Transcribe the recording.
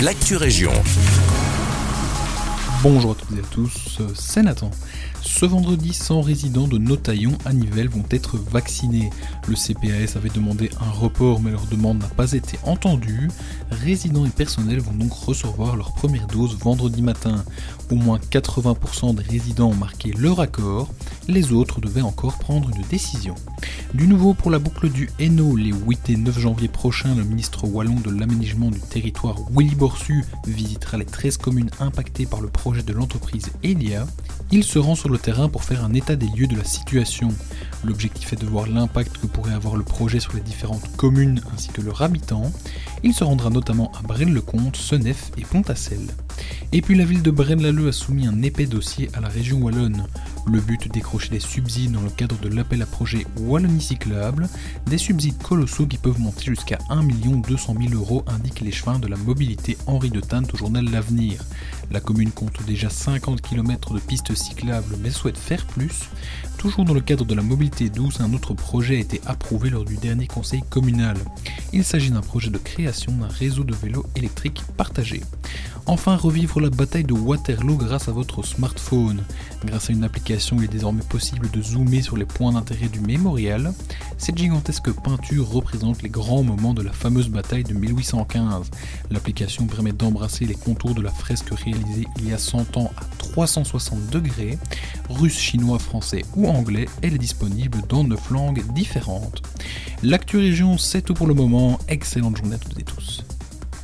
l'actu région. Bonjour à toutes et à tous, c'est Nathan. Ce vendredi, 100 résidents de Notaillon à Nivelles vont être vaccinés. Le CPAS avait demandé un report, mais leur demande n'a pas été entendue. Résidents et personnels vont donc recevoir leur première dose vendredi matin. Au moins 80% des résidents ont marqué leur accord, les autres devaient encore prendre une décision. Du nouveau pour la boucle du Hainaut, les 8 et 9 janvier prochains, le ministre wallon de l'aménagement du territoire Willy Borsu visitera les 13 communes impactées par le projet de l'entreprise Elia. Il se rend sur le terrain pour faire un état des lieux de la situation. L'objectif est de voir l'impact que pourrait avoir le projet sur les différentes communes ainsi que leurs habitants. Il se rendra notamment à Braine-le-Comte, Senef et Pontacel. Et puis la ville de Braine-l'Alleud a soumis un épais dossier à la région wallonne. Le but décrocher des subsides dans le cadre de l'appel à projet Wallonie Cyclable, des subsides colossaux qui peuvent monter jusqu'à 1 200 000 euros, indiquent les chemins de la mobilité Henri de Tante au journal L'Avenir. La commune compte déjà 50 km de pistes cyclables mais souhaite faire plus. Toujours dans le cadre de la mobilité douce, un autre projet a été approuvé lors du dernier conseil communal. Il s'agit d'un projet de création d'un réseau de vélos électriques partagés. Enfin, revivre la bataille de Waterloo grâce à votre smartphone. Grâce à une application, il est désormais possible de zoomer sur les points d'intérêt du mémorial. Cette gigantesque peinture représente les grands moments de la fameuse bataille de 1815. L'application permet d'embrasser les contours de la fresque il y a 100 ans à 360 degrés. Russe, chinois, français ou anglais, elle est disponible dans 9 langues différentes. L'actu région, c'est tout pour le moment. Excellente journée à toutes et tous.